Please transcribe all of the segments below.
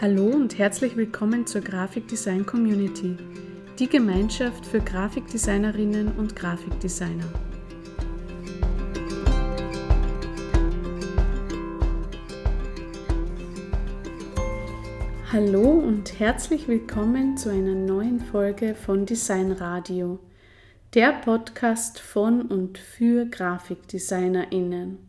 Hallo und herzlich willkommen zur Grafikdesign Community, die Gemeinschaft für Grafikdesignerinnen und Grafikdesigner. Hallo und herzlich willkommen zu einer neuen Folge von Design Radio, der Podcast von und für Grafikdesignerinnen.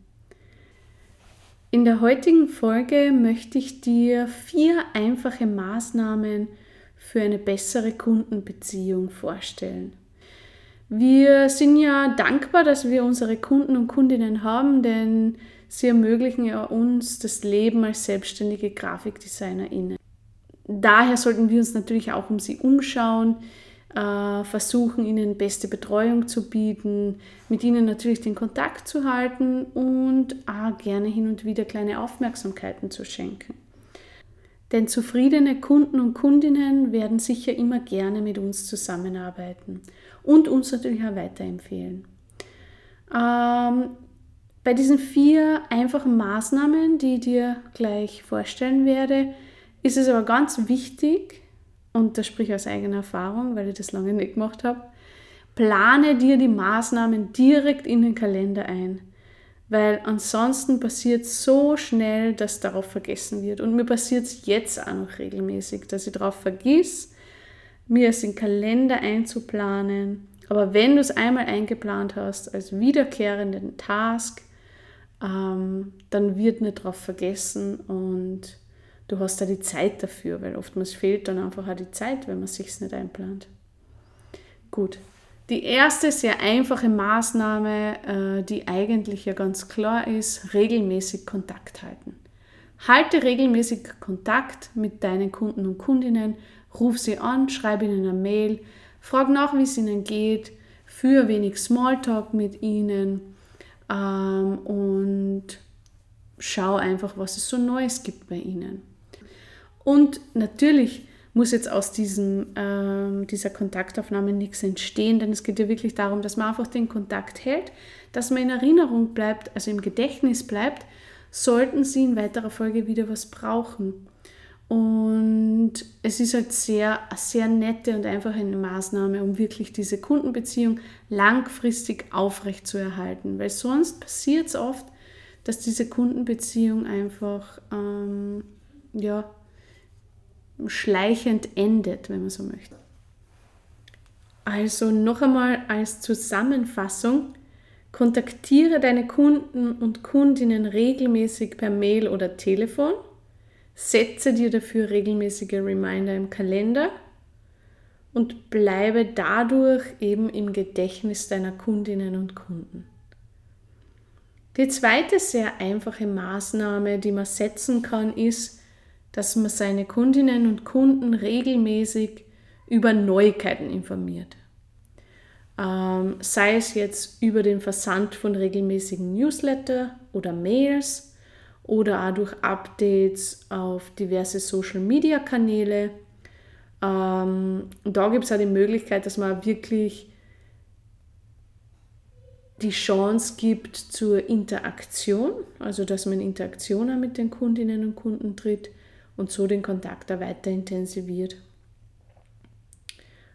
In der heutigen Folge möchte ich dir vier einfache Maßnahmen für eine bessere Kundenbeziehung vorstellen. Wir sind ja dankbar, dass wir unsere Kunden und Kundinnen haben, denn sie ermöglichen ja uns das Leben als selbstständige GrafikdesignerInnen. Daher sollten wir uns natürlich auch um sie umschauen, versuchen, ihnen beste Betreuung zu bieten, mit ihnen natürlich den Kontakt zu halten und auch gerne hin und wieder kleine Aufmerksamkeiten zu schenken. Denn zufriedene Kunden und Kundinnen werden sicher immer gerne mit uns zusammenarbeiten und uns natürlich auch weiterempfehlen. Ähm, bei diesen vier einfachen Maßnahmen, die ich dir gleich vorstellen werde, ist es aber ganz wichtig, und das spricht aus eigener Erfahrung, weil ich das lange nicht gemacht habe, plane dir die Maßnahmen direkt in den Kalender ein. Weil ansonsten passiert so schnell, dass darauf vergessen wird. Und mir passiert es jetzt auch noch regelmäßig, dass ich darauf vergiss, mir es in den Kalender einzuplanen. Aber wenn du es einmal eingeplant hast als wiederkehrenden Task, ähm, dann wird nicht darauf vergessen und du hast da die Zeit dafür, weil oftmals fehlt dann einfach auch die Zeit, wenn man sich nicht einplant. Gut. Die erste sehr einfache Maßnahme, äh, die eigentlich ja ganz klar ist, regelmäßig Kontakt halten. Halte regelmäßig Kontakt mit deinen Kunden und Kundinnen, ruf sie an, schreibe ihnen eine Mail, frag nach, wie es ihnen geht, führe wenig Smalltalk mit ihnen ähm, und schau einfach, was es so Neues gibt bei ihnen. Und natürlich muss jetzt aus diesem, ähm, dieser Kontaktaufnahme nichts entstehen, denn es geht ja wirklich darum, dass man einfach den Kontakt hält, dass man in Erinnerung bleibt, also im Gedächtnis bleibt, sollten Sie in weiterer Folge wieder was brauchen. Und es ist halt sehr, sehr nette und einfache Maßnahme, um wirklich diese Kundenbeziehung langfristig aufrecht zu erhalten. Weil sonst passiert es oft, dass diese Kundenbeziehung einfach ja, schleichend endet, wenn man so möchte. Also noch einmal als Zusammenfassung, kontaktiere deine Kunden und Kundinnen regelmäßig per Mail oder Telefon, setze dir dafür regelmäßige Reminder im Kalender und bleibe dadurch eben im Gedächtnis deiner Kundinnen und Kunden. Die zweite sehr einfache Maßnahme, die man setzen kann, ist, dass man seine Kundinnen und Kunden regelmäßig über Neuigkeiten informiert. Ähm, sei es jetzt über den Versand von regelmäßigen Newsletter oder Mails oder auch durch Updates auf diverse Social-Media-Kanäle. Ähm, da gibt es auch die Möglichkeit, dass man wirklich die Chance gibt zur Interaktion, also dass man in Interaktion mit den Kundinnen und Kunden tritt und so den Kontakt auch weiter intensiviert.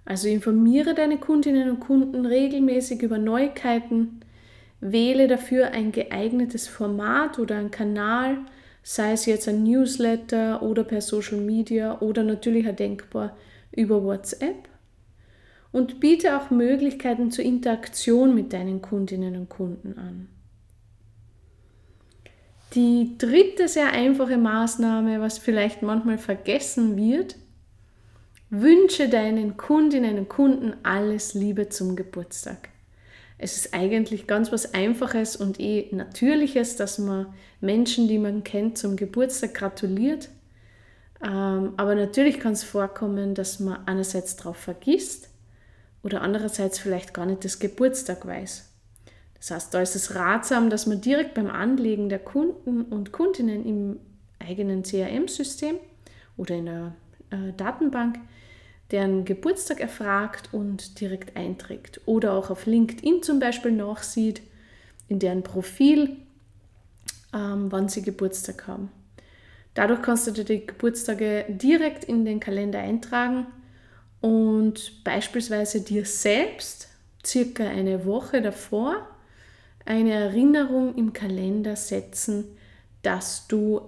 Also informiere deine Kundinnen und Kunden regelmäßig über Neuigkeiten, wähle dafür ein geeignetes Format oder einen Kanal, sei es jetzt ein Newsletter oder per Social Media oder natürlich auch denkbar über WhatsApp und biete auch Möglichkeiten zur Interaktion mit deinen Kundinnen und Kunden an. Die dritte sehr einfache Maßnahme, was vielleicht manchmal vergessen wird, wünsche deinen Kundinnen und Kunden alles Liebe zum Geburtstag. Es ist eigentlich ganz was Einfaches und eh Natürliches, dass man Menschen, die man kennt, zum Geburtstag gratuliert. Ähm, aber natürlich kann es vorkommen, dass man einerseits darauf vergisst oder andererseits vielleicht gar nicht das Geburtstag weiß. Das heißt, da ist es ratsam, dass man direkt beim Anlegen der Kunden und Kundinnen im eigenen CRM-System oder in der äh, Datenbank deren Geburtstag erfragt und direkt einträgt. Oder auch auf LinkedIn zum Beispiel nachsieht, in deren Profil, ähm, wann sie Geburtstag haben. Dadurch kannst du dir die Geburtstage direkt in den Kalender eintragen und beispielsweise dir selbst circa eine Woche davor eine Erinnerung im Kalender setzen, dass du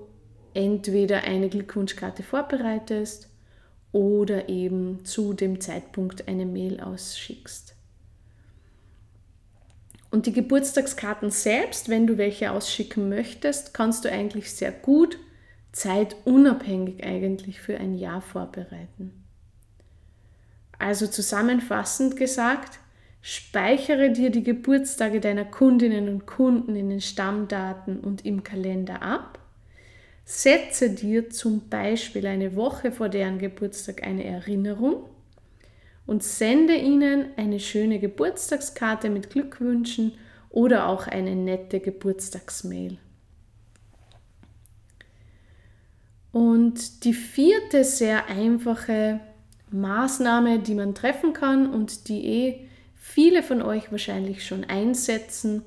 entweder eine Glückwunschkarte vorbereitest oder eben zu dem Zeitpunkt eine Mail ausschickst. Und die Geburtstagskarten selbst, wenn du welche ausschicken möchtest, kannst du eigentlich sehr gut zeitunabhängig eigentlich für ein Jahr vorbereiten. Also zusammenfassend gesagt, speichere dir die Geburtstage deiner Kundinnen und Kunden in den Stammdaten und im Kalender ab, setze dir zum Beispiel eine Woche vor deren Geburtstag eine Erinnerung und sende ihnen eine schöne Geburtstagskarte mit Glückwünschen oder auch eine nette Geburtstagsmail. Und die vierte sehr einfache Maßnahme, die man treffen kann und die eh viele von euch wahrscheinlich schon einsetzen,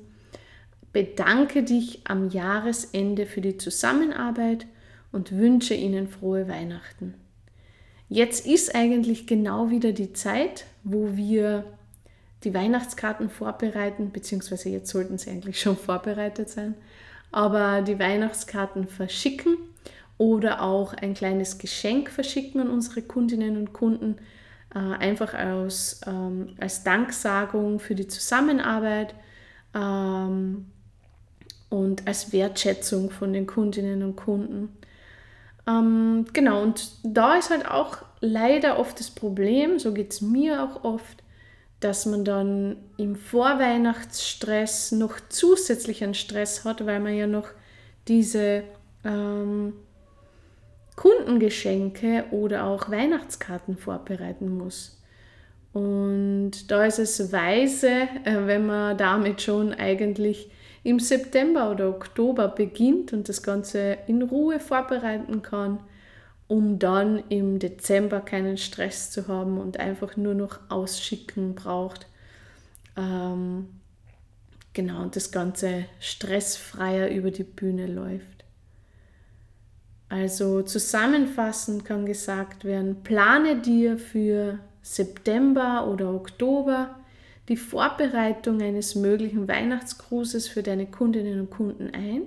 bedanke dich am Jahresende für die Zusammenarbeit und wünsche ihnen frohe Weihnachten. Jetzt ist eigentlich genau wieder die Zeit, wo wir die Weihnachtskarten vorbereiten, beziehungsweise jetzt sollten sie eigentlich schon vorbereitet sein, aber die Weihnachtskarten verschicken oder auch ein kleines Geschenk verschicken an unsere Kundinnen und Kunden, äh, einfach aus, ähm, als Danksagung für die Zusammenarbeit ähm, und als Wertschätzung von den Kundinnen und Kunden. Ähm, genau, und da ist halt auch leider oft das Problem, so geht es mir auch oft, dass man dann im Vorweihnachtsstress noch zusätzlichen Stress hat, weil man ja noch diese ähm, Kundengeschenke oder auch Weihnachtskarten vorbereiten muss. Und da ist es weise, äh, wenn man damit schon eigentlich im September oder Oktober beginnt und das Ganze in Ruhe vorbereiten kann, um dann im Dezember keinen Stress zu haben und einfach nur noch ausschicken braucht. Ähm, genau, und das Ganze stressfreier über die Bühne läuft. Also zusammenfassend kann gesagt werden, plane dir für September oder Oktober die Vorbereitung eines möglichen Weihnachtsgrußes für deine Kundinnen und Kunden ein,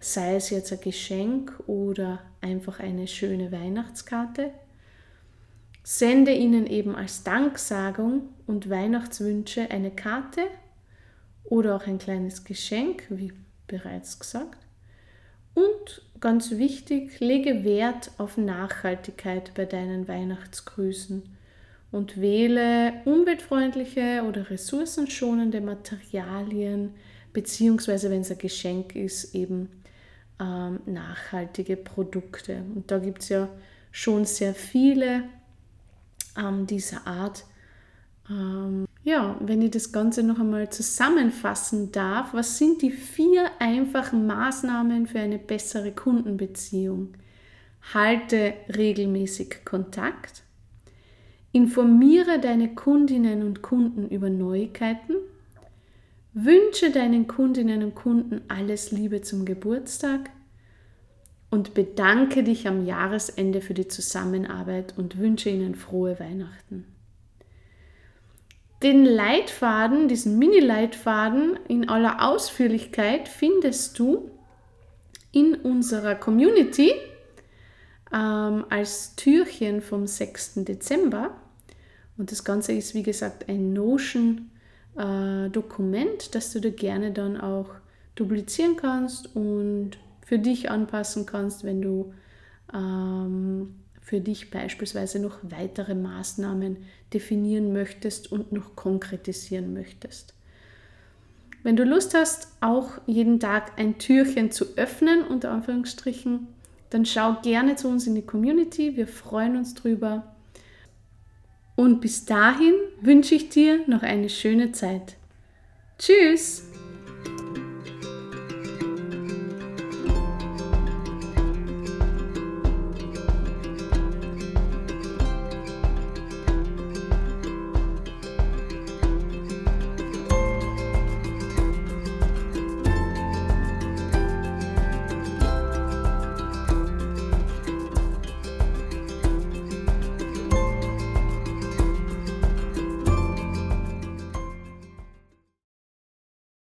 sei es jetzt ein Geschenk oder einfach eine schöne Weihnachtskarte. Sende ihnen eben als Danksagung und Weihnachtswünsche eine Karte oder auch ein kleines Geschenk, wie bereits gesagt. Und ganz wichtig, lege Wert auf Nachhaltigkeit bei deinen Weihnachtsgrüßen und wähle umweltfreundliche oder ressourcenschonende Materialien, beziehungsweise wenn es ein Geschenk ist, eben ähm, nachhaltige Produkte. Und da gibt es ja schon sehr viele ähm, dieser Art. Ähm, ja, wenn ich das Ganze noch einmal zusammenfassen darf, was sind die vier einfachen Maßnahmen für eine bessere Kundenbeziehung? Halte regelmäßig Kontakt, informiere deine Kundinnen und Kunden über Neuigkeiten, wünsche deinen Kundinnen und Kunden alles Liebe zum Geburtstag und bedanke dich am Jahresende für die Zusammenarbeit und wünsche ihnen frohe Weihnachten. Den Leitfaden, diesen Mini-Leitfaden in aller Ausführlichkeit findest du in unserer Community ähm, als Türchen vom 6. Dezember. Und das Ganze ist, wie gesagt, ein Notion-Dokument, äh, das du dir gerne dann auch duplizieren kannst und für dich anpassen kannst, wenn du ähm, für dich beispielsweise noch weitere Maßnahmen definieren möchtest und noch konkretisieren möchtest. Wenn du Lust hast, auch jeden Tag ein Türchen zu öffnen, unter Anführungsstrichen, dann schau gerne zu uns in die Community. Wir freuen uns drüber. Und bis dahin wünsche ich dir noch eine schöne Zeit. Tschüss!